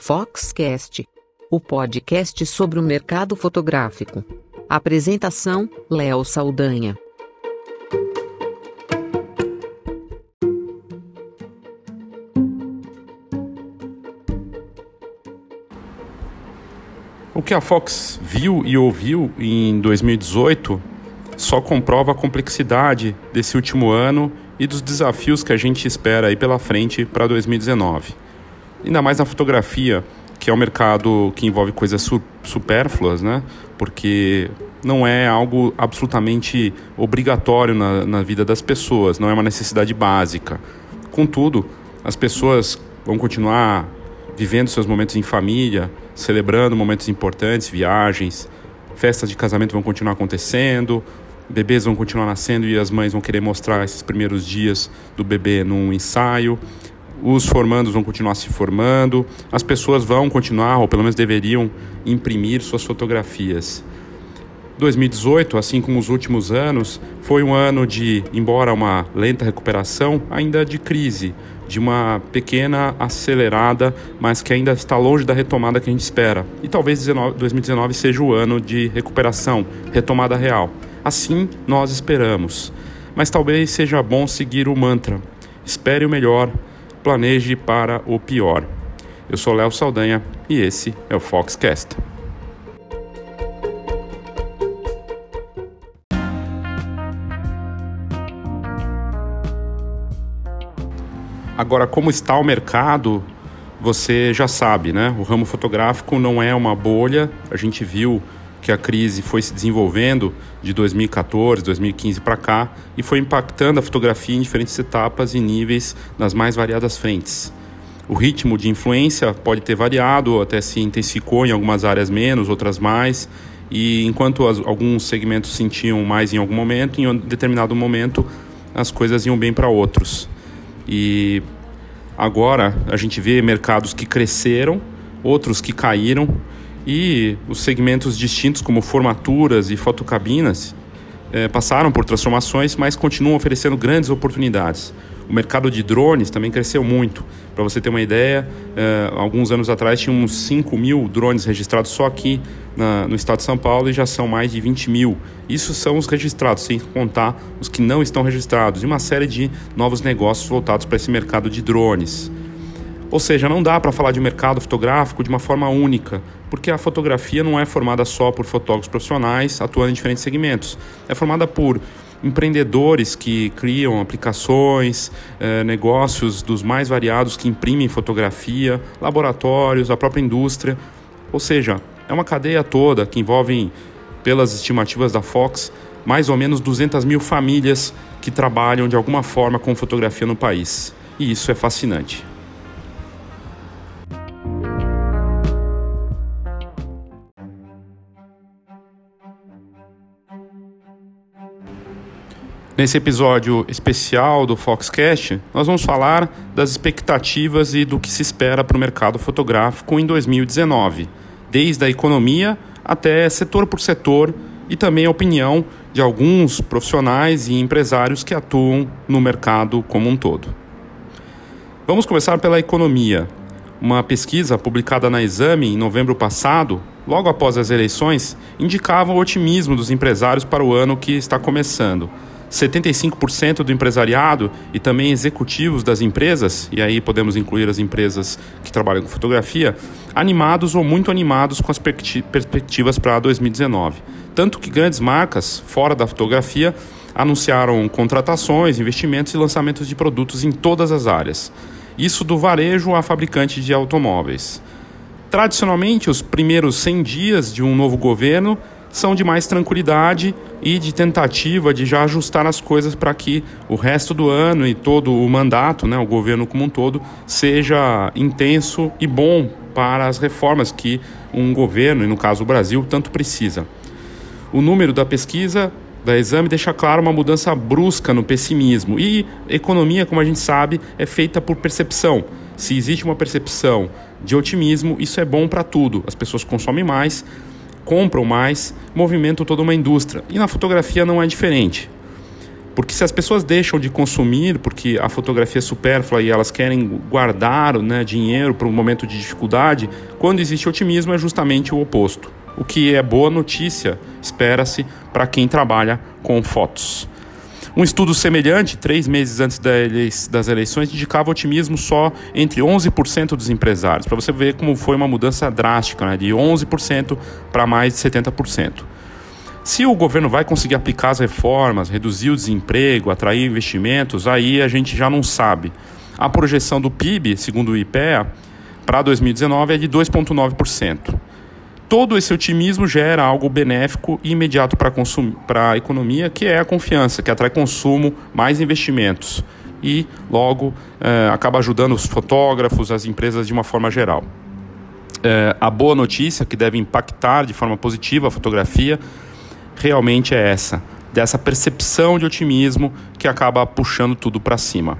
Foxcast, o podcast sobre o mercado fotográfico. Apresentação: Léo Saldanha. O que a Fox viu e ouviu em 2018 só comprova a complexidade desse último ano e dos desafios que a gente espera aí pela frente para 2019. Ainda mais na fotografia, que é um mercado que envolve coisas su supérfluas, né? Porque não é algo absolutamente obrigatório na, na vida das pessoas, não é uma necessidade básica. Contudo, as pessoas vão continuar vivendo seus momentos em família, celebrando momentos importantes, viagens, festas de casamento vão continuar acontecendo, bebês vão continuar nascendo e as mães vão querer mostrar esses primeiros dias do bebê num ensaio. Os formandos vão continuar se formando, as pessoas vão continuar, ou pelo menos deveriam, imprimir suas fotografias. 2018, assim como os últimos anos, foi um ano de, embora uma lenta recuperação, ainda de crise, de uma pequena acelerada, mas que ainda está longe da retomada que a gente espera. E talvez 2019 seja o ano de recuperação, retomada real. Assim nós esperamos. Mas talvez seja bom seguir o mantra: espere o melhor, planeje para o pior. Eu sou Léo Saldanha e esse é o Foxcast. Agora, como está o mercado, você já sabe, né? O ramo fotográfico não é uma bolha. A gente viu que a crise foi se desenvolvendo de 2014, 2015 para cá e foi impactando a fotografia em diferentes etapas e níveis nas mais variadas frentes. O ritmo de influência pode ter variado, até se intensificou em algumas áreas menos, outras mais, e enquanto as, alguns segmentos sentiam mais em algum momento, em um determinado momento as coisas iam bem para outros. E agora a gente vê mercados que cresceram, outros que caíram, e os segmentos distintos, como formaturas e fotocabinas, é, passaram por transformações, mas continuam oferecendo grandes oportunidades. O mercado de drones também cresceu muito. Para você ter uma ideia, é, alguns anos atrás tinha uns 5 mil drones registrados só aqui na, no estado de São Paulo e já são mais de 20 mil. Isso são os registrados, sem contar os que não estão registrados, e uma série de novos negócios voltados para esse mercado de drones. Ou seja, não dá para falar de mercado fotográfico de uma forma única, porque a fotografia não é formada só por fotógrafos profissionais atuando em diferentes segmentos. É formada por empreendedores que criam aplicações, eh, negócios dos mais variados que imprimem fotografia, laboratórios, a própria indústria. Ou seja, é uma cadeia toda que envolve, pelas estimativas da Fox, mais ou menos 200 mil famílias que trabalham de alguma forma com fotografia no país. E isso é fascinante. Nesse episódio especial do Foxcast, nós vamos falar das expectativas e do que se espera para o mercado fotográfico em 2019, desde a economia até setor por setor e também a opinião de alguns profissionais e empresários que atuam no mercado como um todo. Vamos começar pela economia. Uma pesquisa publicada na Exame em novembro passado, logo após as eleições, indicava o otimismo dos empresários para o ano que está começando 75% do empresariado e também executivos das empresas, e aí podemos incluir as empresas que trabalham com fotografia, animados ou muito animados com as perspectivas para 2019. Tanto que grandes marcas fora da fotografia anunciaram contratações, investimentos e lançamentos de produtos em todas as áreas. Isso do varejo a fabricante de automóveis. Tradicionalmente, os primeiros 100 dias de um novo governo são de mais tranquilidade e de tentativa de já ajustar as coisas para que o resto do ano e todo o mandato, né, o governo como um todo, seja intenso e bom para as reformas que um governo, e no caso o Brasil, tanto precisa. O número da pesquisa da exame deixa claro uma mudança brusca no pessimismo. E economia, como a gente sabe, é feita por percepção. Se existe uma percepção de otimismo, isso é bom para tudo. As pessoas consomem mais, compram mais, movimentam toda uma indústria. E na fotografia não é diferente. Porque se as pessoas deixam de consumir porque a fotografia é supérflua e elas querem guardar né, dinheiro para um momento de dificuldade, quando existe otimismo é justamente o oposto. O que é boa notícia, espera-se, para quem trabalha com fotos. Um estudo semelhante, três meses antes das eleições, indicava otimismo só entre 11% dos empresários, para você ver como foi uma mudança drástica, né, de 11% para mais de 70%. Se o governo vai conseguir aplicar as reformas, reduzir o desemprego, atrair investimentos, aí a gente já não sabe. A projeção do PIB, segundo o IPEA, para 2019 é de 2,9% todo esse otimismo gera algo benéfico e imediato para a economia, que é a confiança, que atrai consumo, mais investimentos e, logo, é, acaba ajudando os fotógrafos, as empresas de uma forma geral. É, a boa notícia, que deve impactar de forma positiva a fotografia, realmente é essa, dessa percepção de otimismo que acaba puxando tudo para cima.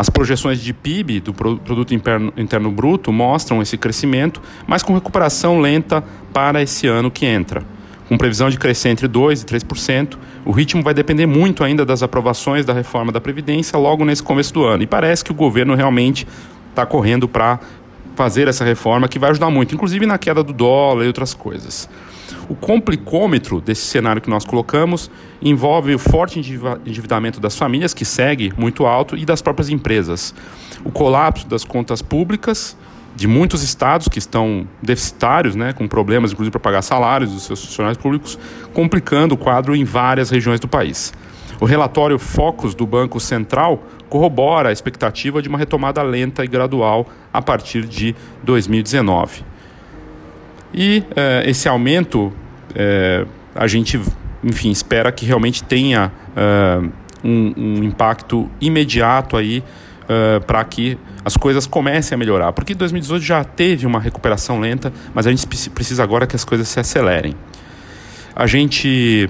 As projeções de PIB, do Produto Interno, Interno Bruto, mostram esse crescimento, mas com recuperação lenta para esse ano que entra. Com previsão de crescer entre 2% e 3%, o ritmo vai depender muito ainda das aprovações da reforma da Previdência logo nesse começo do ano. E parece que o governo realmente está correndo para fazer essa reforma que vai ajudar muito, inclusive na queda do dólar e outras coisas. O complicômetro desse cenário que nós colocamos envolve o forte endividamento das famílias, que segue muito alto, e das próprias empresas. O colapso das contas públicas de muitos estados que estão deficitários, né, com problemas inclusive para pagar salários dos seus funcionários públicos, complicando o quadro em várias regiões do país. O relatório Focus do Banco Central corrobora a expectativa de uma retomada lenta e gradual a partir de 2019. E é, esse aumento, é, a gente, enfim, espera que realmente tenha é, um, um, impacto imediato aí para que as coisas comecem a melhorar. Porque 2018 já teve uma recuperação lenta, mas a gente precisa agora que as coisas se acelerem. A gente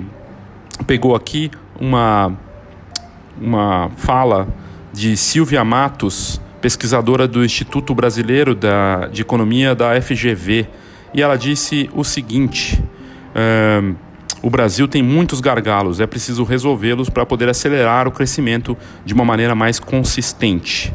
pegou aqui uma, uma fala de Silvia Matos, pesquisadora do Instituto Brasileiro da, de Economia da FGV, e ela disse o seguinte: o Brasil tem muitos gargalos, é preciso resolvê-los para poder acelerar o crescimento de uma maneira mais consistente.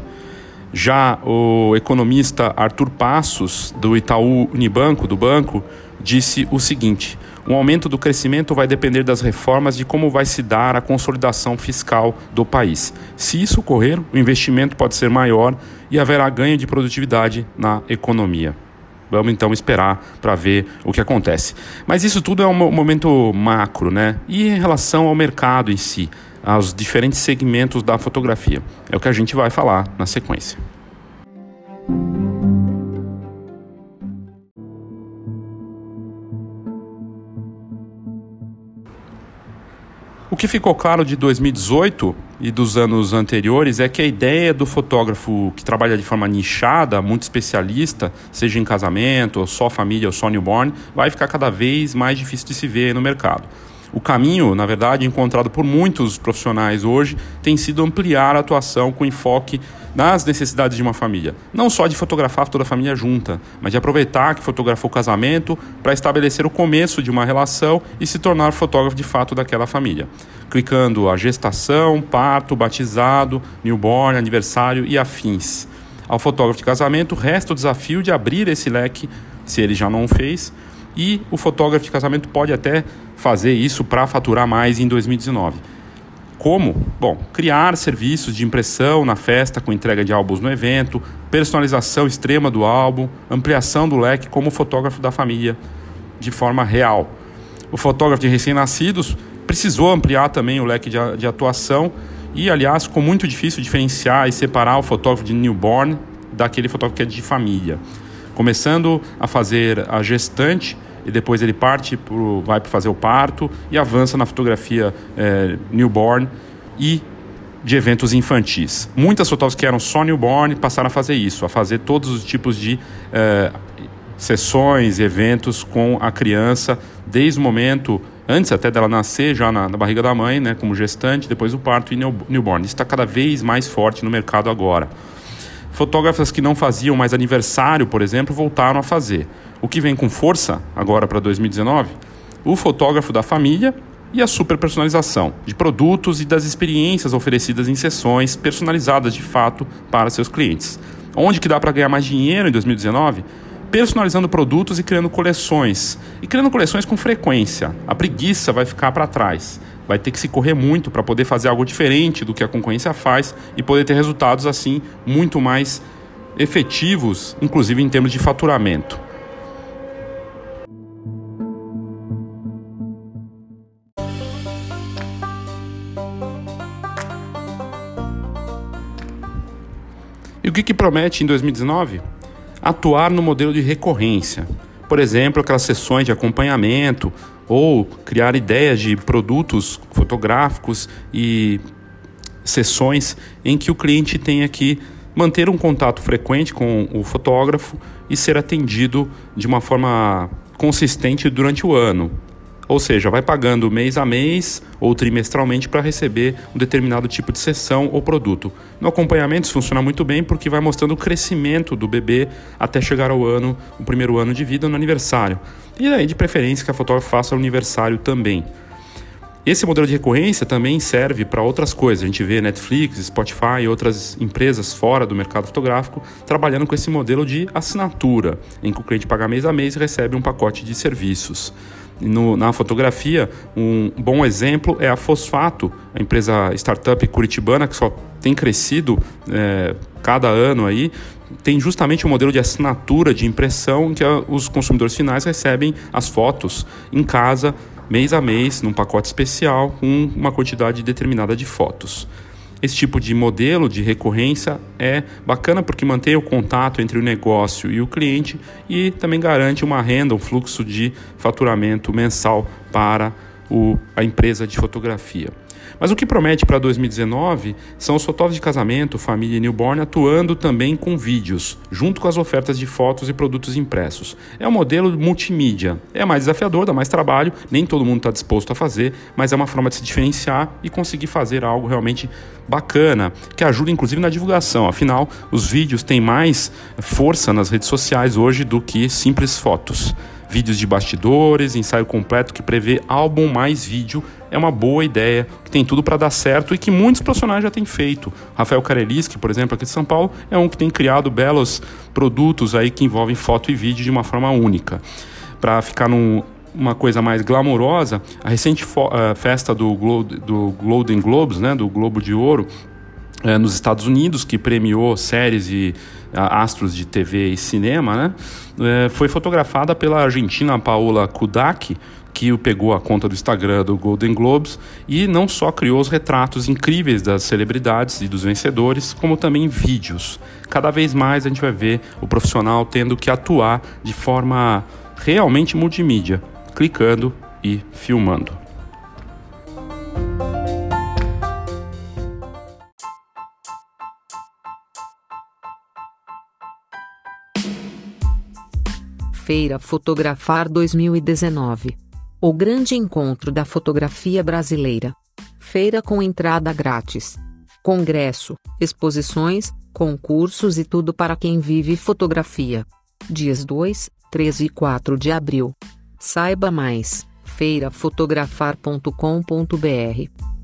Já o economista Arthur Passos, do Itaú Unibanco, do banco, disse o seguinte: o aumento do crescimento vai depender das reformas de como vai se dar a consolidação fiscal do país. Se isso ocorrer, o investimento pode ser maior e haverá ganho de produtividade na economia. Vamos então esperar para ver o que acontece. Mas isso tudo é um momento macro, né? E em relação ao mercado em si, aos diferentes segmentos da fotografia, é o que a gente vai falar na sequência. O que ficou claro de 2018 e dos anos anteriores é que a ideia do fotógrafo que trabalha de forma nichada, muito especialista, seja em casamento, ou só família, ou só newborn, vai ficar cada vez mais difícil de se ver no mercado. O caminho, na verdade, encontrado por muitos profissionais hoje, tem sido ampliar a atuação com enfoque nas necessidades de uma família. Não só de fotografar toda a família junta, mas de aproveitar que fotografou o casamento para estabelecer o começo de uma relação e se tornar fotógrafo de fato daquela família. Clicando a gestação, parto, batizado, newborn, aniversário e afins. Ao fotógrafo de casamento, resta o desafio de abrir esse leque, se ele já não fez, e o fotógrafo de casamento pode até fazer isso para faturar mais em 2019. Como? Bom, criar serviços de impressão na festa com entrega de álbuns no evento, personalização extrema do álbum, ampliação do leque como fotógrafo da família de forma real. O fotógrafo de recém-nascidos precisou ampliar também o leque de, de atuação e, aliás, ficou muito difícil diferenciar e separar o fotógrafo de newborn daquele fotógrafo que é de família. Começando a fazer a gestante e depois ele parte pro, vai para fazer o parto e avança na fotografia é, newborn e de eventos infantis. Muitas fotógrafas que eram só newborn passaram a fazer isso, a fazer todos os tipos de é, sessões, eventos com a criança, desde o momento antes até dela nascer, já na, na, barriga da mãe, né, como gestante, depois o parto e newborn. Isso está cada vez mais forte no mercado agora. Fotógrafas que não faziam mais aniversário, por exemplo, voltaram a fazer. O que vem com força agora para 2019? O fotógrafo da família e a super personalização de produtos e das experiências oferecidas em sessões personalizadas de fato para seus clientes. Onde que dá para ganhar mais dinheiro em 2019? Personalizando produtos e criando coleções. E criando coleções com frequência. A preguiça vai ficar para trás. Vai ter que se correr muito para poder fazer algo diferente do que a concorrência faz e poder ter resultados assim muito mais efetivos, inclusive em termos de faturamento. E o que, que promete em 2019? Atuar no modelo de recorrência. Por exemplo, aquelas sessões de acompanhamento ou criar ideias de produtos fotográficos e sessões em que o cliente tenha que manter um contato frequente com o fotógrafo e ser atendido de uma forma consistente durante o ano. Ou seja, vai pagando mês a mês ou trimestralmente para receber um determinado tipo de sessão ou produto. No acompanhamento isso funciona muito bem porque vai mostrando o crescimento do bebê até chegar ao ano, o primeiro ano de vida no aniversário. E daí de preferência que a fotógrafa faça o aniversário também. Esse modelo de recorrência também serve para outras coisas. A gente vê Netflix, Spotify e outras empresas fora do mercado fotográfico trabalhando com esse modelo de assinatura, em que o cliente paga mês a mês e recebe um pacote de serviços. No, na fotografia, um bom exemplo é a Fosfato, a empresa startup curitibana que só tem crescido é, cada ano aí, tem justamente o um modelo de assinatura de impressão em que os consumidores finais recebem as fotos em casa mês a mês, num pacote especial, com uma quantidade determinada de fotos. Esse tipo de modelo de recorrência é bacana porque mantém o contato entre o negócio e o cliente e também garante uma renda, um fluxo de faturamento mensal para o, a empresa de fotografia. Mas o que promete para 2019 são os fotógrafos de casamento, família e newborn atuando também com vídeos, junto com as ofertas de fotos e produtos impressos. É um modelo multimídia. É mais desafiador, dá mais trabalho, nem todo mundo está disposto a fazer, mas é uma forma de se diferenciar e conseguir fazer algo realmente bacana, que ajuda inclusive na divulgação. Afinal, os vídeos têm mais força nas redes sociais hoje do que simples fotos vídeos de bastidores, ensaio completo que prevê álbum mais vídeo é uma boa ideia, que tem tudo para dar certo e que muitos profissionais já têm feito. Rafael Kareliski, por exemplo, aqui de São Paulo, é um que tem criado belos produtos aí que envolvem foto e vídeo de uma forma única. Para ficar num, uma coisa mais glamourosa, a recente uh, festa do, Glo do Golden Globes, né, do Globo de Ouro, uh, nos Estados Unidos, que premiou séries e uh, astros de TV e cinema, né, eh, foi fotografada pela argentina Paola Kudak, que pegou a conta do Instagram do Golden Globes e não só criou os retratos incríveis das celebridades e dos vencedores, como também vídeos. Cada vez mais a gente vai ver o profissional tendo que atuar de forma realmente multimídia, clicando e filmando. Feira Fotografar 2019 o grande encontro da fotografia brasileira. Feira com entrada grátis. Congresso, exposições, concursos e tudo para quem vive fotografia. Dias 2, 3 e 4 de abril. Saiba mais: feirafotografar.com.br.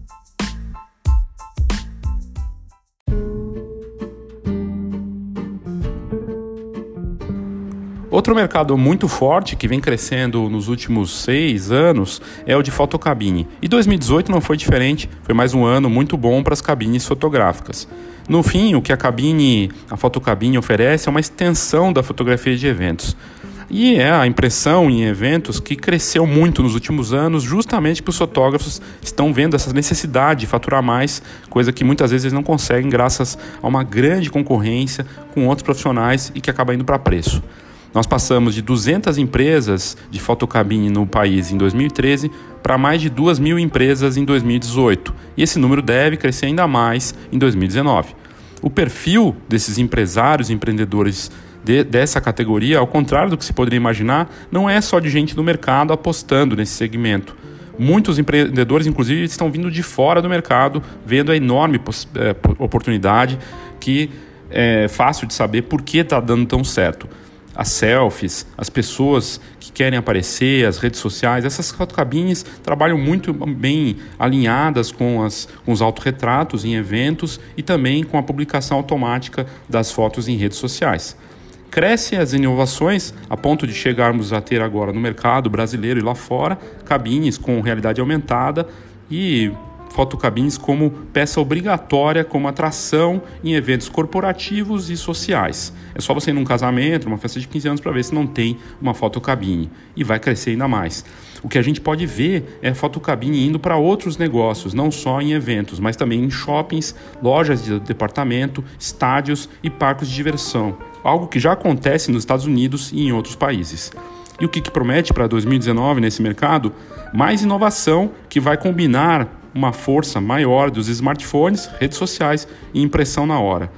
Outro mercado muito forte que vem crescendo nos últimos seis anos é o de fotocabine. E 2018 não foi diferente, foi mais um ano muito bom para as cabines fotográficas. No fim, o que a cabine, a fotocabine oferece é uma extensão da fotografia de eventos. E é a impressão em eventos que cresceu muito nos últimos anos, justamente porque os fotógrafos estão vendo essa necessidade de faturar mais, coisa que muitas vezes eles não conseguem graças a uma grande concorrência com outros profissionais e que acaba indo para preço. Nós passamos de 200 empresas de fotocabine no país em 2013 para mais de 2 mil empresas em 2018, e esse número deve crescer ainda mais em 2019. O perfil desses empresários e empreendedores de, dessa categoria, ao contrário do que se poderia imaginar, não é só de gente do mercado apostando nesse segmento. Muitos empreendedores, inclusive, estão vindo de fora do mercado, vendo a enorme é, oportunidade que é fácil de saber por que está dando tão certo. As selfies, as pessoas que querem aparecer, as redes sociais, essas fotocabines trabalham muito bem alinhadas com, as, com os autorretratos em eventos e também com a publicação automática das fotos em redes sociais. Crescem as inovações a ponto de chegarmos a ter agora no mercado brasileiro e lá fora cabines com realidade aumentada e fotocabines como peça obrigatória, como atração em eventos corporativos e sociais. É só você ir num casamento, numa festa de 15 anos, para ver se não tem uma fotocabine. E vai crescer ainda mais. O que a gente pode ver é fotocabine indo para outros negócios, não só em eventos, mas também em shoppings, lojas de departamento, estádios e parques de diversão. Algo que já acontece nos Estados Unidos e em outros países. E o que, que promete para 2019 nesse mercado? Mais inovação que vai combinar uma força maior dos smartphones, redes sociais e impressão na hora.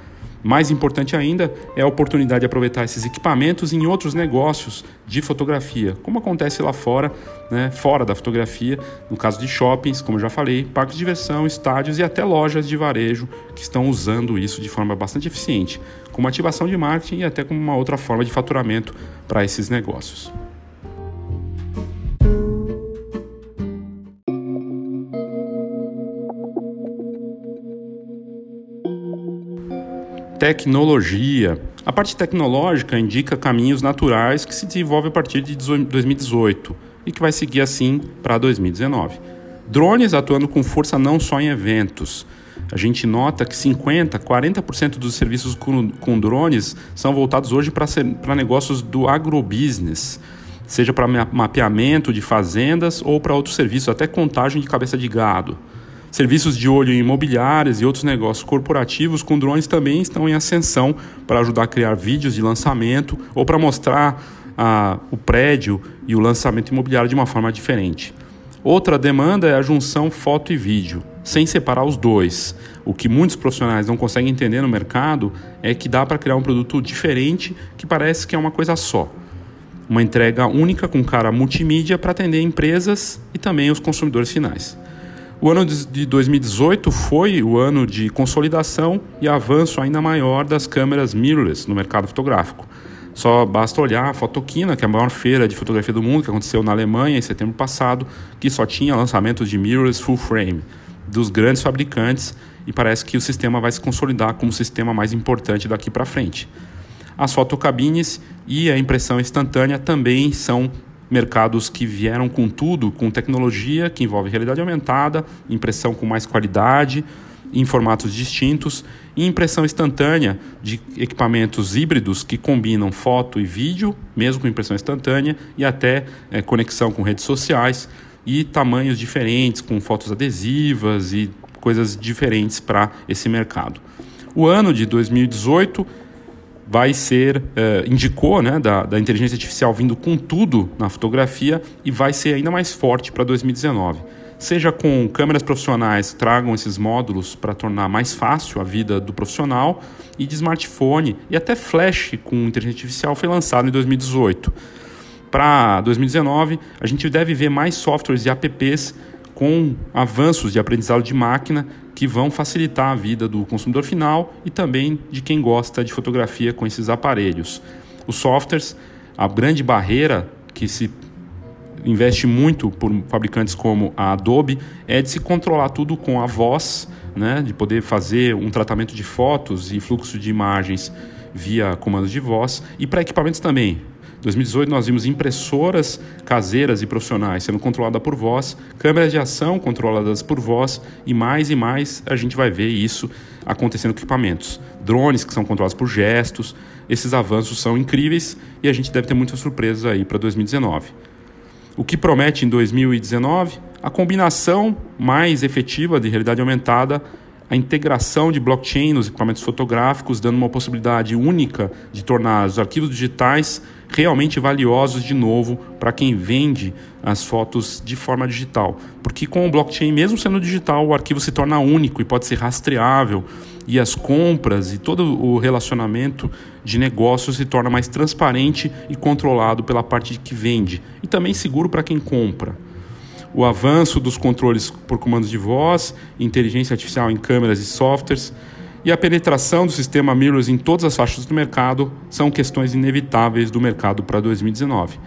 Mais importante ainda é a oportunidade de aproveitar esses equipamentos em outros negócios de fotografia, como acontece lá fora, né, fora da fotografia, no caso de shoppings, como já falei, parques de diversão, estádios e até lojas de varejo que estão usando isso de forma bastante eficiente, como ativação de marketing e até como uma outra forma de faturamento para esses negócios. Tecnologia. A parte tecnológica indica caminhos naturais que se desenvolve a partir de 2018 e que vai seguir assim para 2019. Drones atuando com força não só em eventos. A gente nota que 50%, 40% dos serviços com, com drones são voltados hoje para negócios do agrobusiness, seja para mapeamento de fazendas ou para outros serviços, até contagem de cabeça de gado. Serviços de olho em imobiliários e outros negócios corporativos com drones também estão em ascensão para ajudar a criar vídeos de lançamento ou para mostrar ah, o prédio e o lançamento imobiliário de uma forma diferente. Outra demanda é a junção foto e vídeo, sem separar os dois. O que muitos profissionais não conseguem entender no mercado é que dá para criar um produto diferente que parece que é uma coisa só. Uma entrega única com cara multimídia para atender empresas e também os consumidores finais. O ano de 2018 foi o ano de consolidação e avanço ainda maior das câmeras mirrorless no mercado fotográfico. Só basta olhar a Fotoquina, que é a maior feira de fotografia do mundo, que aconteceu na Alemanha em setembro passado, que só tinha lançamentos de mirrorless full frame dos grandes fabricantes e parece que o sistema vai se consolidar como o sistema mais importante daqui para frente. As fotocabines e a impressão instantânea também são mercados que vieram com tudo, com tecnologia que envolve realidade aumentada, impressão com mais qualidade, em formatos distintos, e impressão instantânea de equipamentos híbridos que combinam foto e vídeo, mesmo com impressão instantânea, e até é, conexão com redes sociais, e tamanhos diferentes, com fotos adesivas e coisas diferentes para esse mercado. O ano de 2018 vai ser, eh, indicou, né, da, da inteligência artificial vindo com tudo na fotografia e vai ser ainda mais forte para 2019. Seja com câmeras profissionais que tragam esses módulos para tornar mais fácil a vida do profissional, e de smartphone e até flash com inteligência artificial foi lançado em 2018. Para 2019, a gente deve ver mais softwares e apps com avanços de aprendizado de máquina que vão facilitar a vida do consumidor final e também de quem gosta de fotografia com esses aparelhos. Os softwares, a grande barreira que se investe muito por fabricantes como a Adobe é de se controlar tudo com a voz, né, de poder fazer um tratamento de fotos e fluxo de imagens via comandos de voz e para equipamentos também, 2018 nós vimos impressoras caseiras e profissionais sendo controladas por voz, câmeras de ação controladas por voz e mais e mais a gente vai ver isso acontecendo com equipamentos. Drones que são controlados por gestos. Esses avanços são incríveis e a gente deve ter muitas surpresas aí para 2019. O que promete em 2019? A combinação mais efetiva de realidade aumentada a integração de blockchain nos equipamentos fotográficos, dando uma possibilidade única de tornar os arquivos digitais realmente valiosos de novo para quem vende as fotos de forma digital. Porque com o blockchain, mesmo sendo digital, o arquivo se torna único e pode ser rastreável. E as compras e todo o relacionamento de negócio se torna mais transparente e controlado pela parte que vende. E também seguro para quem compra o avanço dos controles por comandos de voz, inteligência artificial em câmeras e softwares E a penetração do sistema mirrorless em todas as faixas do mercado são questões inevitáveis do mercado para 2019.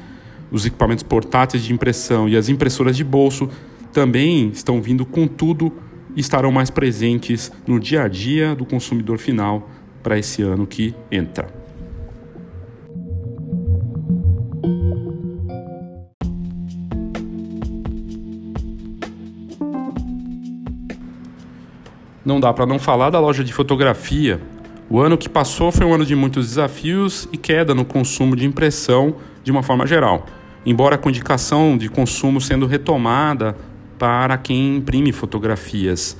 Os equipamentos portáteis de impressão e as impressoras de bolso também estão vindo com tudo e estarão mais presentes no dia a dia do consumidor final para esse ano que entra. Não dá para não falar da loja de fotografia. O ano que passou foi um ano de muitos desafios e queda no consumo de impressão de uma forma geral. Embora com indicação de consumo sendo retomada para quem imprime fotografias.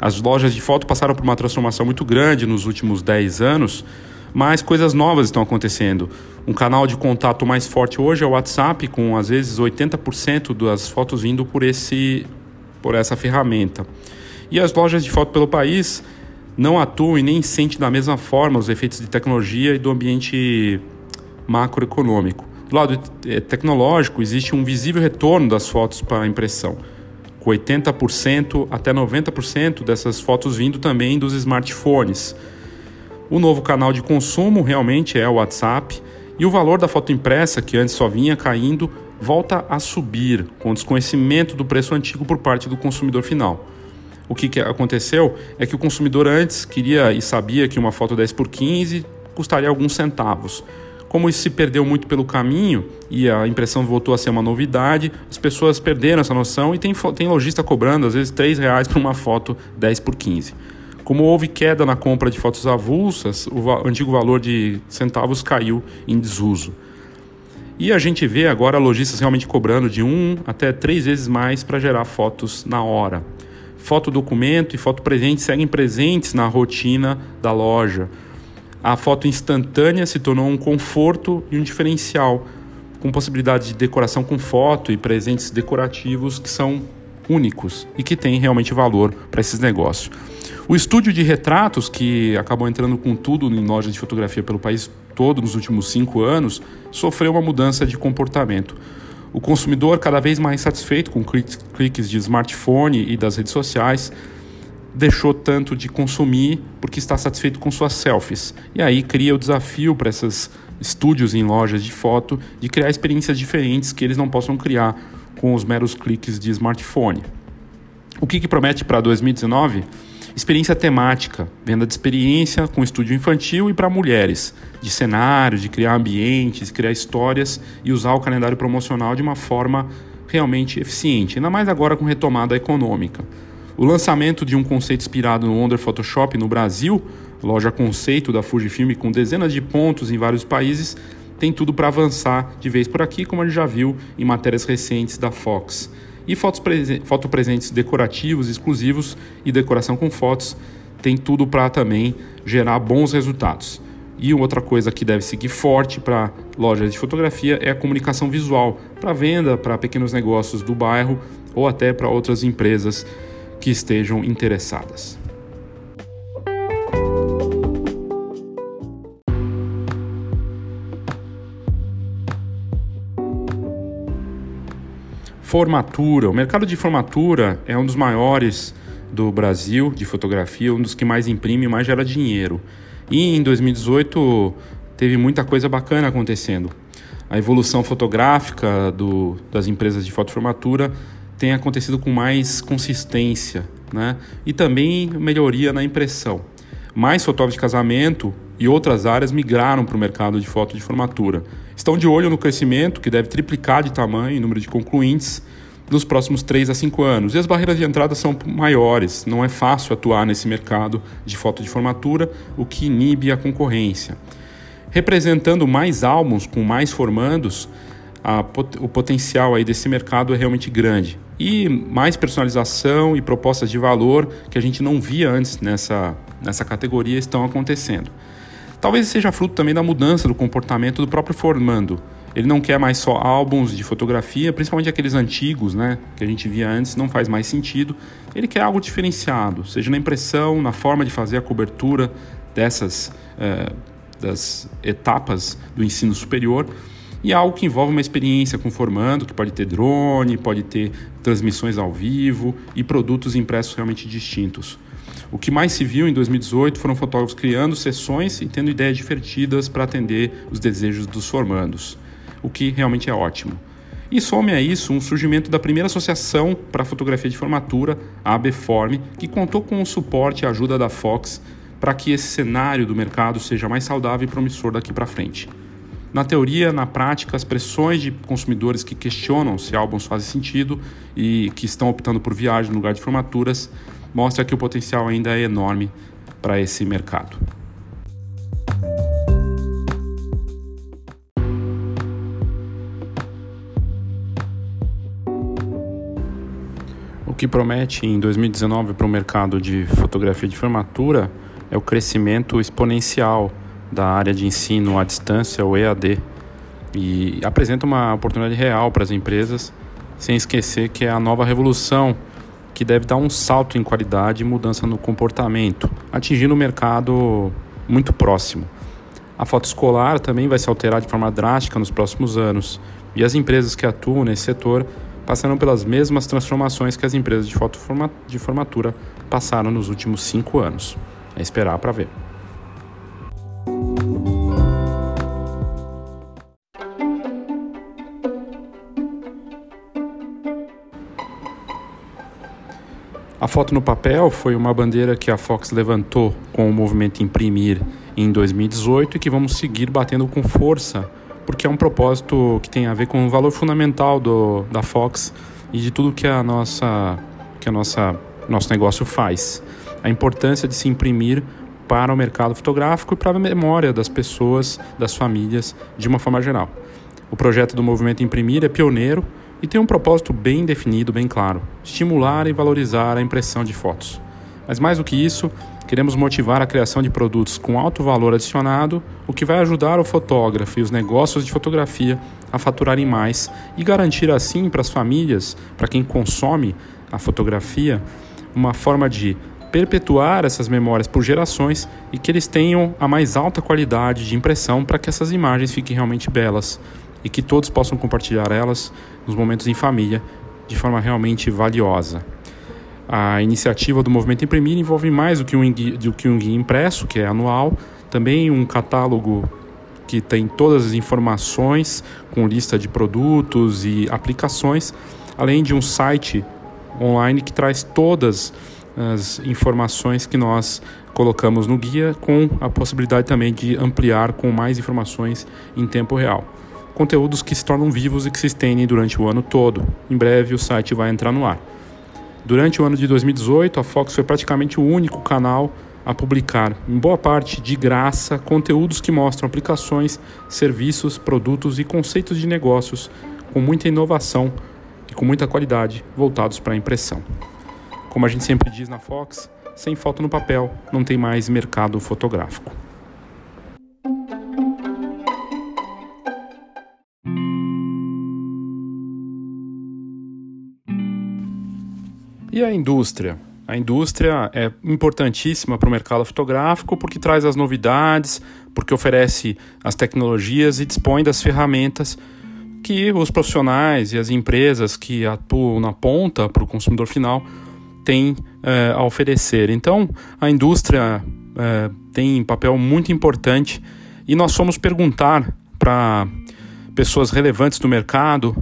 As lojas de foto passaram por uma transformação muito grande nos últimos 10 anos, mas coisas novas estão acontecendo. Um canal de contato mais forte hoje é o WhatsApp, com às vezes 80% das fotos vindo por, esse, por essa ferramenta. E as lojas de foto pelo país não atuam e nem sentem da mesma forma os efeitos de tecnologia e do ambiente macroeconômico. Do lado eh, tecnológico, existe um visível retorno das fotos para a impressão, com 80% até 90% dessas fotos vindo também dos smartphones. O novo canal de consumo realmente é o WhatsApp, e o valor da foto impressa, que antes só vinha caindo, volta a subir, com desconhecimento do preço antigo por parte do consumidor final o que, que aconteceu é que o consumidor antes queria e sabia que uma foto 10 por 15 custaria alguns centavos. Como isso se perdeu muito pelo caminho e a impressão voltou a ser uma novidade, as pessoas perderam essa noção e tem, tem lojista cobrando às vezes R$ reais por uma foto 10 por 15. Como houve queda na compra de fotos avulsas, o antigo valor de centavos caiu em desuso. E a gente vê agora lojistas realmente cobrando de um até três vezes mais para gerar fotos na hora. Fotodocumento e foto presente seguem presentes na rotina da loja. A foto instantânea se tornou um conforto e um diferencial, com possibilidade de decoração com foto e presentes decorativos que são únicos e que têm realmente valor para esses negócios. O estúdio de retratos, que acabou entrando com tudo em lojas de fotografia pelo país todo nos últimos cinco anos, sofreu uma mudança de comportamento. O consumidor, cada vez mais satisfeito com cliques de smartphone e das redes sociais, deixou tanto de consumir porque está satisfeito com suas selfies. E aí cria o desafio para esses estúdios em lojas de foto de criar experiências diferentes que eles não possam criar com os meros cliques de smartphone. O que, que promete para 2019? Experiência temática, venda de experiência com estúdio infantil e para mulheres, de cenário, de criar ambientes, criar histórias e usar o calendário promocional de uma forma realmente eficiente, ainda mais agora com retomada econômica. O lançamento de um conceito inspirado no Wonder Photoshop no Brasil, loja conceito da Fujifilm com dezenas de pontos em vários países, tem tudo para avançar de vez por aqui, como a gente já viu em matérias recentes da Fox. E fotos presen fotopresentes decorativos, exclusivos e decoração com fotos tem tudo para também gerar bons resultados. E outra coisa que deve seguir forte para lojas de fotografia é a comunicação visual para venda para pequenos negócios do bairro ou até para outras empresas que estejam interessadas. Formatura. O mercado de formatura é um dos maiores do Brasil de fotografia, um dos que mais imprime e mais gera dinheiro. E em 2018 teve muita coisa bacana acontecendo. A evolução fotográfica do, das empresas de fotoformatura tem acontecido com mais consistência, né? E também melhoria na impressão. Mais fotógrafos de casamento e outras áreas migraram para o mercado de foto de formatura. Estão de olho no crescimento, que deve triplicar de tamanho e número de concluintes nos próximos 3 a 5 anos. E as barreiras de entrada são maiores, não é fácil atuar nesse mercado de foto de formatura, o que inibe a concorrência. Representando mais álbuns com mais formandos, a, o potencial aí desse mercado é realmente grande. E mais personalização e propostas de valor que a gente não via antes nessa, nessa categoria estão acontecendo. Talvez seja fruto também da mudança do comportamento do próprio formando. Ele não quer mais só álbuns de fotografia, principalmente aqueles antigos, né, que a gente via antes, não faz mais sentido. Ele quer algo diferenciado, seja na impressão, na forma de fazer a cobertura dessas eh, das etapas do ensino superior e algo que envolve uma experiência com formando, que pode ter drone, pode ter transmissões ao vivo e produtos impressos realmente distintos. O que mais se viu em 2018 foram fotógrafos criando sessões e tendo ideias divertidas para atender os desejos dos formandos, o que realmente é ótimo. E some a isso um surgimento da primeira associação para fotografia de formatura, a ABForm, que contou com o suporte e ajuda da Fox para que esse cenário do mercado seja mais saudável e promissor daqui para frente. Na teoria, na prática, as pressões de consumidores que questionam se álbuns fazem sentido e que estão optando por viagem no lugar de formaturas mostra que o potencial ainda é enorme para esse mercado. O que promete em 2019 para o mercado de fotografia de formatura é o crescimento exponencial da área de ensino à distância, o EAD, e apresenta uma oportunidade real para as empresas, sem esquecer que é a nova revolução que deve dar um salto em qualidade e mudança no comportamento, atingindo o mercado muito próximo. A foto escolar também vai se alterar de forma drástica nos próximos anos, e as empresas que atuam nesse setor passarão pelas mesmas transformações que as empresas de foto de formatura passaram nos últimos cinco anos. É esperar para ver. A foto no papel foi uma bandeira que a Fox levantou com o movimento Imprimir em 2018 e que vamos seguir batendo com força, porque é um propósito que tem a ver com o valor fundamental do, da Fox e de tudo que a nossa que a nossa nosso negócio faz. A importância de se imprimir para o mercado fotográfico e para a memória das pessoas, das famílias, de uma forma geral. O projeto do movimento Imprimir é pioneiro e tem um propósito bem definido, bem claro: estimular e valorizar a impressão de fotos. Mas mais do que isso, queremos motivar a criação de produtos com alto valor adicionado, o que vai ajudar o fotógrafo e os negócios de fotografia a faturarem mais e garantir assim para as famílias, para quem consome a fotografia, uma forma de perpetuar essas memórias por gerações e que eles tenham a mais alta qualidade de impressão para que essas imagens fiquem realmente belas e que todos possam compartilhar elas nos momentos em família de forma realmente valiosa. A iniciativa do Movimento Imprimir envolve mais do que um do que um guia impresso, que é anual, também um catálogo que tem todas as informações com lista de produtos e aplicações, além de um site online que traz todas as informações que nós colocamos no guia, com a possibilidade também de ampliar com mais informações em tempo real conteúdos que se tornam vivos e que se estendem durante o ano todo. Em breve o site vai entrar no ar. Durante o ano de 2018, a Fox foi praticamente o único canal a publicar, em boa parte de graça, conteúdos que mostram aplicações, serviços, produtos e conceitos de negócios com muita inovação e com muita qualidade voltados para a impressão. Como a gente sempre diz na Fox, sem foto no papel não tem mais mercado fotográfico. E a indústria? A indústria é importantíssima para o mercado fotográfico porque traz as novidades, porque oferece as tecnologias e dispõe das ferramentas que os profissionais e as empresas que atuam na ponta para o consumidor final têm é, a oferecer. Então, a indústria é, tem papel muito importante e nós fomos perguntar para pessoas relevantes do mercado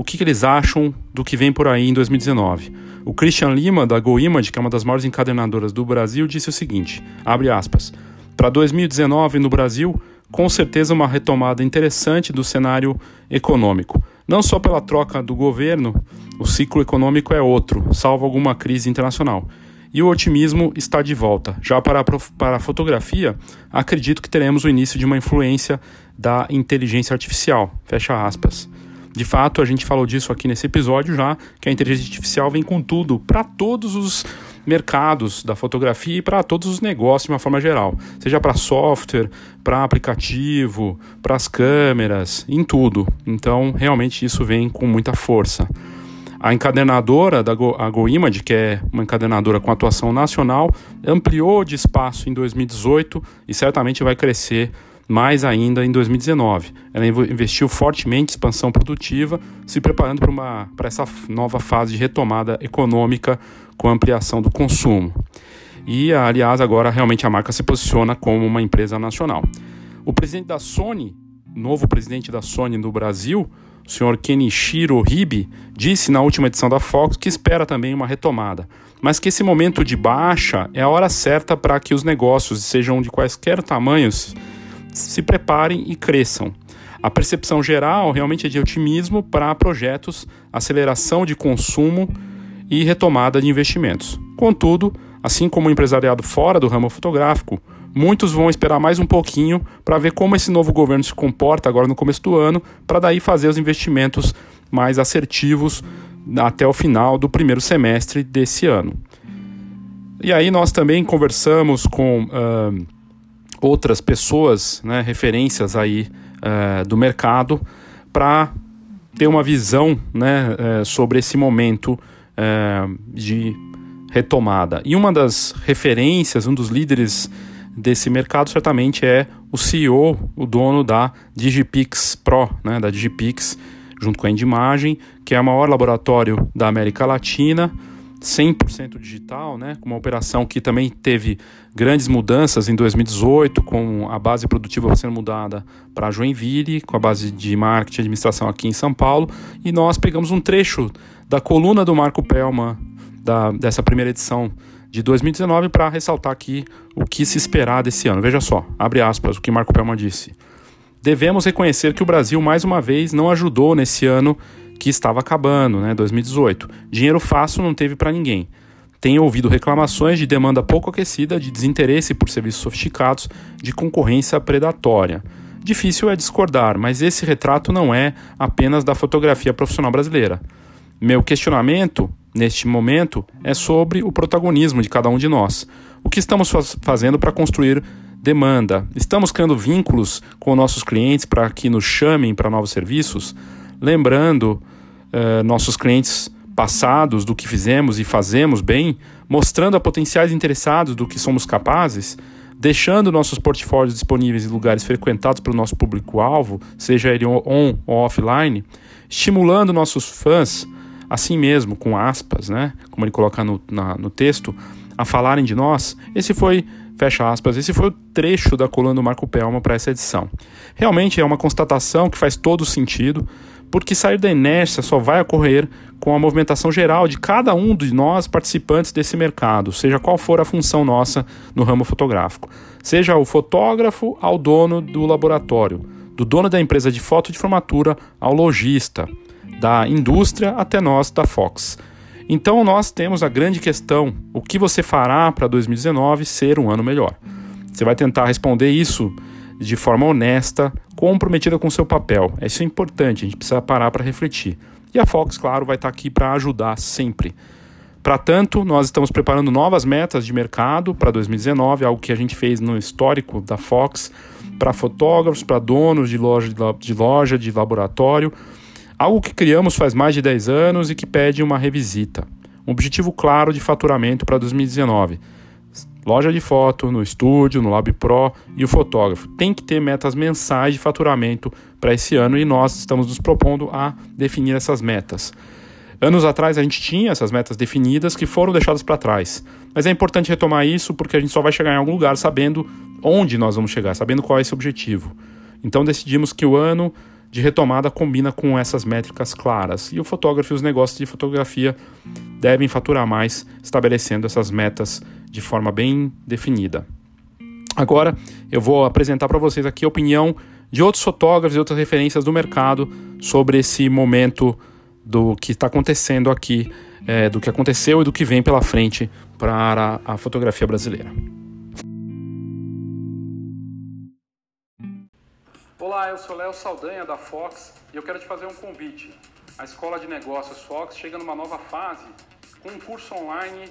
o que, que eles acham do que vem por aí em 2019. O Christian Lima, da GoImage, que é uma das maiores encadernadoras do Brasil, disse o seguinte, abre aspas, para 2019 no Brasil, com certeza uma retomada interessante do cenário econômico. Não só pela troca do governo, o ciclo econômico é outro, salvo alguma crise internacional. E o otimismo está de volta. Já para a, para a fotografia, acredito que teremos o início de uma influência da inteligência artificial. Fecha aspas. De fato, a gente falou disso aqui nesse episódio já, que a inteligência artificial vem com tudo para todos os mercados da fotografia e para todos os negócios de uma forma geral, seja para software, para aplicativo, para as câmeras, em tudo. Então, realmente isso vem com muita força. A encadernadora da Go, a GoImage, que é uma encadernadora com atuação nacional, ampliou de espaço em 2018 e certamente vai crescer mais ainda em 2019. Ela investiu fortemente em expansão produtiva, se preparando para essa nova fase de retomada econômica com ampliação do consumo. E, aliás, agora realmente a marca se posiciona como uma empresa nacional. O presidente da Sony, novo presidente da Sony no Brasil, o senhor Kenichiro Hibi, disse na última edição da Fox que espera também uma retomada, mas que esse momento de baixa é a hora certa para que os negócios, sejam de quaisquer tamanhos, se preparem e cresçam. A percepção geral realmente é de otimismo para projetos, aceleração de consumo e retomada de investimentos. Contudo, assim como o empresariado fora do ramo fotográfico, muitos vão esperar mais um pouquinho para ver como esse novo governo se comporta agora no começo do ano, para daí fazer os investimentos mais assertivos até o final do primeiro semestre desse ano. E aí nós também conversamos com uh, outras pessoas, né, referências aí uh, do mercado, para ter uma visão né, uh, sobre esse momento de retomada. E uma das referências, um dos líderes desse mercado certamente é o CEO, o dono da Digipix Pro, né, da Digipix, junto com a Endimagem, que é o maior laboratório da América Latina, 100% digital, né, uma operação que também teve grandes mudanças em 2018, com a base produtiva sendo mudada para Joinville, com a base de marketing e administração aqui em São Paulo, e nós pegamos um trecho da coluna do Marco Pelma da, dessa primeira edição de 2019 para ressaltar aqui o que se esperar desse ano. Veja só, abre aspas, o que Marco Pelma disse. Devemos reconhecer que o Brasil, mais uma vez, não ajudou nesse ano que estava acabando, né, 2018. Dinheiro fácil não teve para ninguém. Tenho ouvido reclamações de demanda pouco aquecida, de desinteresse por serviços sofisticados, de concorrência predatória. Difícil é discordar, mas esse retrato não é apenas da fotografia profissional brasileira. Meu questionamento, neste momento, é sobre o protagonismo de cada um de nós. O que estamos faz fazendo para construir demanda. Estamos criando vínculos com nossos clientes para que nos chamem para novos serviços, lembrando eh, nossos clientes passados do que fizemos e fazemos bem, mostrando a potenciais interessados do que somos capazes, deixando nossos portfólios disponíveis em lugares frequentados pelo nosso público-alvo, seja ele on ou offline, estimulando nossos fãs, assim mesmo, com aspas, né, como ele coloca no, na, no texto, a falarem de nós, esse foi Fecha aspas. Esse foi o trecho da coluna do Marco Pelma para essa edição. Realmente é uma constatação que faz todo sentido, porque sair da inércia só vai ocorrer com a movimentação geral de cada um de nós participantes desse mercado, seja qual for a função nossa no ramo fotográfico. Seja o fotógrafo ao dono do laboratório, do dono da empresa de foto de formatura ao lojista, da indústria até nós da Fox. Então nós temos a grande questão: o que você fará para 2019 ser um ano melhor? Você vai tentar responder isso de forma honesta, comprometida com seu papel. Isso é importante, a gente precisa parar para refletir. E a Fox, claro, vai estar aqui para ajudar sempre. Para tanto, nós estamos preparando novas metas de mercado para 2019, algo que a gente fez no histórico da Fox, para fotógrafos, para donos de loja, de loja, de laboratório Algo que criamos faz mais de 10 anos e que pede uma revisita. Um objetivo claro de faturamento para 2019. Loja de foto, no estúdio, no Lab Pro e o fotógrafo. Tem que ter metas mensais de faturamento para esse ano e nós estamos nos propondo a definir essas metas. Anos atrás a gente tinha essas metas definidas que foram deixadas para trás. Mas é importante retomar isso porque a gente só vai chegar em algum lugar sabendo onde nós vamos chegar, sabendo qual é esse objetivo. Então decidimos que o ano de retomada combina com essas métricas claras. E o fotógrafo e os negócios de fotografia devem faturar mais, estabelecendo essas metas de forma bem definida. Agora eu vou apresentar para vocês aqui a opinião de outros fotógrafos e outras referências do mercado sobre esse momento do que está acontecendo aqui, é, do que aconteceu e do que vem pela frente para a fotografia brasileira. Olá, eu sou Léo Saldanha da Fox e eu quero te fazer um convite. A Escola de Negócios Fox chega numa nova fase com um curso online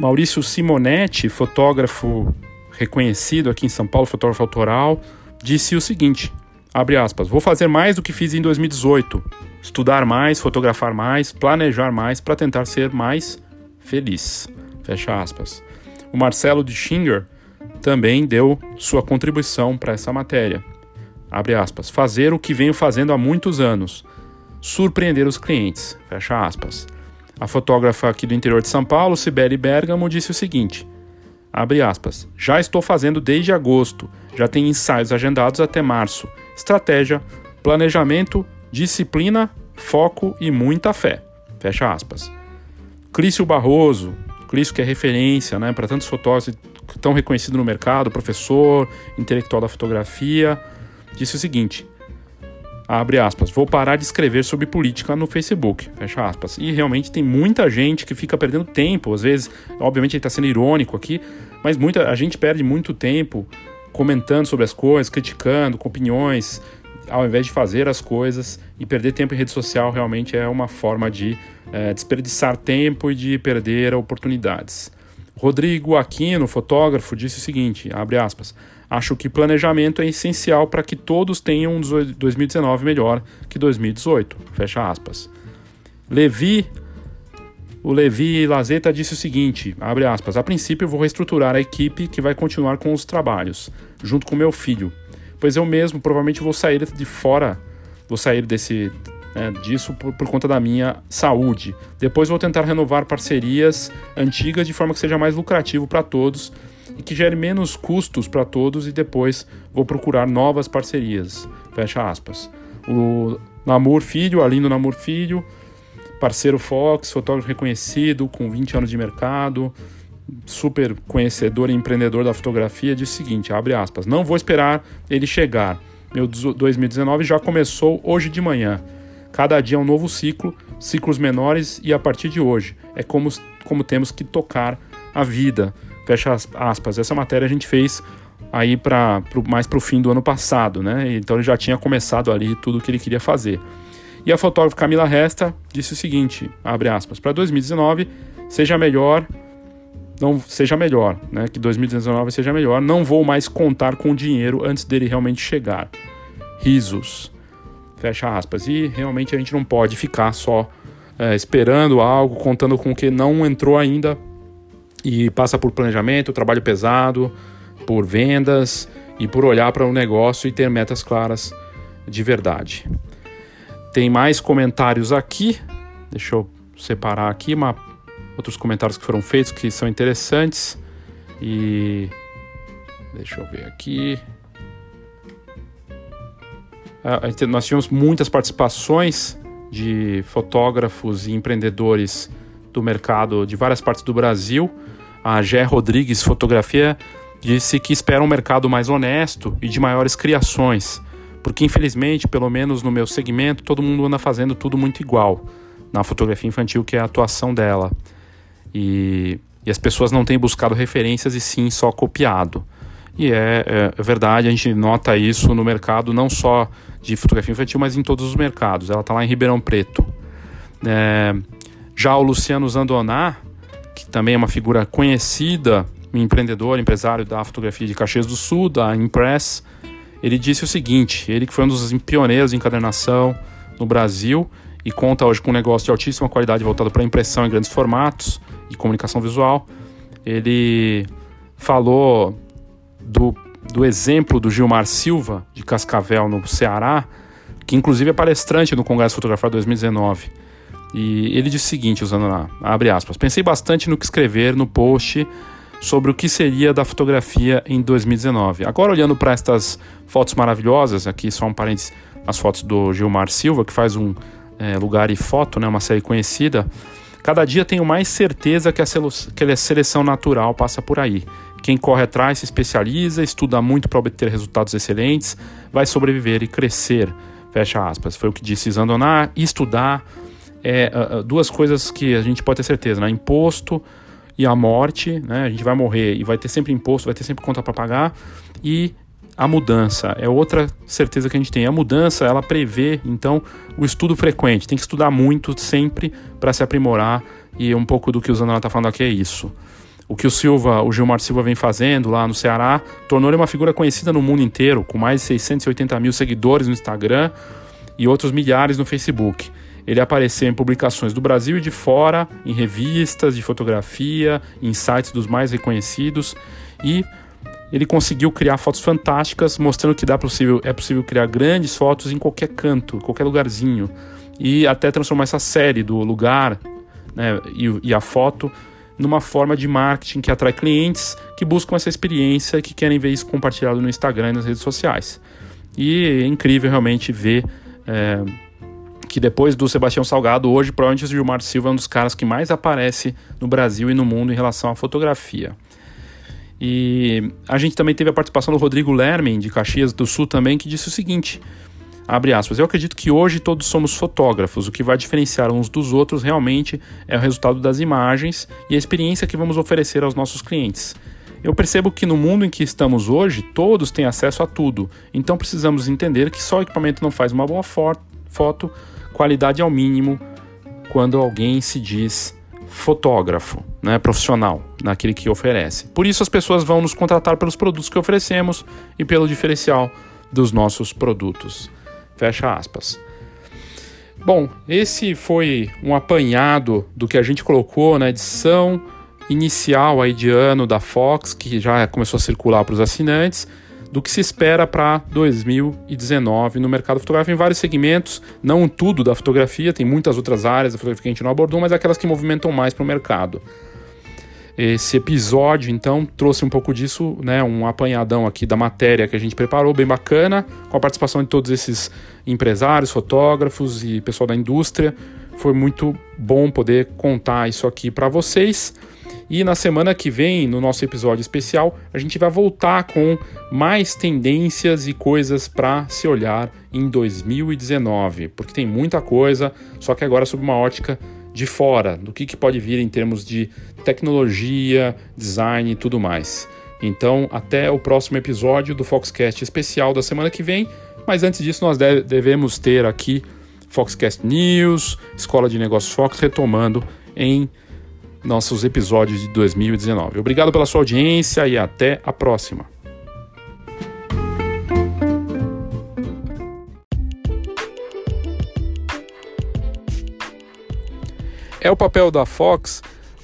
Maurício Simonetti, fotógrafo reconhecido aqui em São Paulo, fotógrafo autoral, disse o seguinte: abre aspas, vou fazer mais do que fiz em 2018. Estudar mais, fotografar mais, planejar mais para tentar ser mais feliz. Fecha aspas. O Marcelo de Schinger também deu sua contribuição para essa matéria. Abre aspas. Fazer o que venho fazendo há muitos anos. Surpreender os clientes. Fecha aspas. A fotógrafa aqui do interior de São Paulo, Sibeli Bergamo, disse o seguinte: Abre aspas. Já estou fazendo desde agosto. Já tenho ensaios agendados até março. Estratégia, planejamento, disciplina, foco e muita fé. Fecha aspas. Clício Barroso, Clício que é referência né, para tantos fotógrafos tão reconhecido no mercado, professor, intelectual da fotografia, disse o seguinte: abre aspas, vou parar de escrever sobre política no Facebook, fecha aspas. E realmente tem muita gente que fica perdendo tempo, às vezes, obviamente ele está sendo irônico aqui, mas muita, a gente perde muito tempo comentando sobre as coisas, criticando, com opiniões, ao invés de fazer as coisas e perder tempo em rede social realmente é uma forma de é, desperdiçar tempo e de perder oportunidades. Rodrigo Aquino, fotógrafo, disse o seguinte, abre aspas, Acho que planejamento é essencial para que todos tenham um 2019 melhor que 2018. Fecha aspas. Levi, o Levi Lazeta disse o seguinte, abre aspas, a princípio vou reestruturar a equipe que vai continuar com os trabalhos, junto com meu filho, pois eu mesmo provavelmente vou sair de fora, vou sair desse né, disso por, por, conta da minha saúde. Depois vou tentar renovar parcerias antigas de forma que seja mais lucrativo para todos e que gere menos custos para todos e depois vou procurar novas parcerias. Fecha aspas. O Namur Filho, Alindo Namur Filho, parceiro Fox, fotógrafo reconhecido, com 20 anos de mercado, super conhecedor e empreendedor da fotografia, disse o seguinte, abre aspas, não vou esperar ele chegar. Meu 2019 já começou hoje de manhã. Cada dia é um novo ciclo, ciclos menores e a partir de hoje é como, como temos que tocar a vida. Fecha aspas. Essa matéria a gente fez aí para mais para o fim do ano passado, né? Então ele já tinha começado ali tudo o que ele queria fazer. E a fotógrafa Camila Resta disse o seguinte, abre aspas, para 2019 seja melhor, não seja melhor, né? Que 2019 seja melhor. Não vou mais contar com o dinheiro antes dele realmente chegar. Risos. Fecha aspas. E realmente a gente não pode ficar só é, esperando algo, contando com o que não entrou ainda e passa por planejamento, trabalho pesado, por vendas e por olhar para o negócio e ter metas claras de verdade. Tem mais comentários aqui. Deixa eu separar aqui uma, outros comentários que foram feitos que são interessantes. E deixa eu ver aqui. Ah, nós tivemos muitas participações de fotógrafos e empreendedores do mercado de várias partes do Brasil. A Gé Rodrigues Fotografia disse que espera um mercado mais honesto e de maiores criações, porque infelizmente, pelo menos no meu segmento, todo mundo anda fazendo tudo muito igual na fotografia infantil, que é a atuação dela. E, e as pessoas não têm buscado referências e sim só copiado. E é, é, verdade, a gente nota isso no mercado, não só de fotografia infantil, mas em todos os mercados. Ela está lá em Ribeirão Preto. É, já o Luciano Zandoná, que também é uma figura conhecida, empreendedor, empresário da fotografia de Caxias do Sul, da Impress, ele disse o seguinte: ele que foi um dos pioneiros de encadernação no Brasil e conta hoje com um negócio de altíssima qualidade voltado para impressão em grandes formatos e comunicação visual. Ele falou do, do exemplo do Gilmar Silva, de Cascavel, no Ceará, que inclusive é palestrante no Congresso Fotografar 2019. E ele disse o seguinte, usando lá, abre aspas, pensei bastante no que escrever no post sobre o que seria da fotografia em 2019. Agora olhando para estas fotos maravilhosas, aqui só um parênteses, as fotos do Gilmar Silva, que faz um é, Lugar e Foto, né, uma série conhecida, cada dia tenho mais certeza que a, que a seleção natural passa por aí. Quem corre atrás se especializa, estuda muito para obter resultados excelentes, vai sobreviver e crescer. Fecha aspas. Foi o que disse Zandoná. Estudar é uh, duas coisas que a gente pode ter certeza, né? Imposto e a morte, né? A gente vai morrer e vai ter sempre imposto, vai ter sempre conta para pagar e a mudança é outra certeza que a gente tem. A mudança ela prevê então o estudo frequente. Tem que estudar muito sempre para se aprimorar e um pouco do que o Zandoná está falando aqui é isso. O que o Silva, o Gilmar Silva vem fazendo lá no Ceará, tornou ele uma figura conhecida no mundo inteiro, com mais de 680 mil seguidores no Instagram e outros milhares no Facebook. Ele apareceu em publicações do Brasil e de fora, em revistas de fotografia, em sites dos mais reconhecidos e ele conseguiu criar fotos fantásticas, mostrando que dá possível, é possível criar grandes fotos em qualquer canto, qualquer lugarzinho. E até transformar essa série do lugar né, e, e a foto numa forma de marketing que atrai clientes que buscam essa experiência e que querem ver isso compartilhado no Instagram e nas redes sociais. E é incrível realmente ver é, que depois do Sebastião Salgado, hoje provavelmente o Gilmar Silva é um dos caras que mais aparece no Brasil e no mundo em relação à fotografia. E a gente também teve a participação do Rodrigo Lermen, de Caxias do Sul também, que disse o seguinte: abre aspas, eu acredito que hoje todos somos fotógrafos, o que vai diferenciar uns dos outros realmente é o resultado das imagens e a experiência que vamos oferecer aos nossos clientes. Eu percebo que no mundo em que estamos hoje, todos têm acesso a tudo, então precisamos entender que só o equipamento não faz uma boa foto, qualidade ao mínimo quando alguém se diz fotógrafo, né, profissional, naquele que oferece. Por isso as pessoas vão nos contratar pelos produtos que oferecemos e pelo diferencial dos nossos produtos. Fecha aspas. Bom, esse foi um apanhado do que a gente colocou na edição inicial aí de ano da Fox, que já começou a circular para os assinantes do que se espera para 2019 no mercado fotográfico em vários segmentos, não tudo da fotografia, tem muitas outras áreas da fotografia que a gente não abordou, mas aquelas que movimentam mais para o mercado. Esse episódio, então, trouxe um pouco disso, né, um apanhadão aqui da matéria que a gente preparou, bem bacana, com a participação de todos esses empresários, fotógrafos e pessoal da indústria. Foi muito bom poder contar isso aqui para vocês. E na semana que vem, no nosso episódio especial, a gente vai voltar com mais tendências e coisas para se olhar em 2019, porque tem muita coisa, só que agora sob uma ótica de fora, do que, que pode vir em termos de tecnologia, design e tudo mais. Então, até o próximo episódio do Foxcast especial da semana que vem. Mas antes disso, nós devemos ter aqui Foxcast News, Escola de Negócios Fox, retomando em nossos episódios de 2019. Obrigado pela sua audiência e até a próxima. É o papel da Fox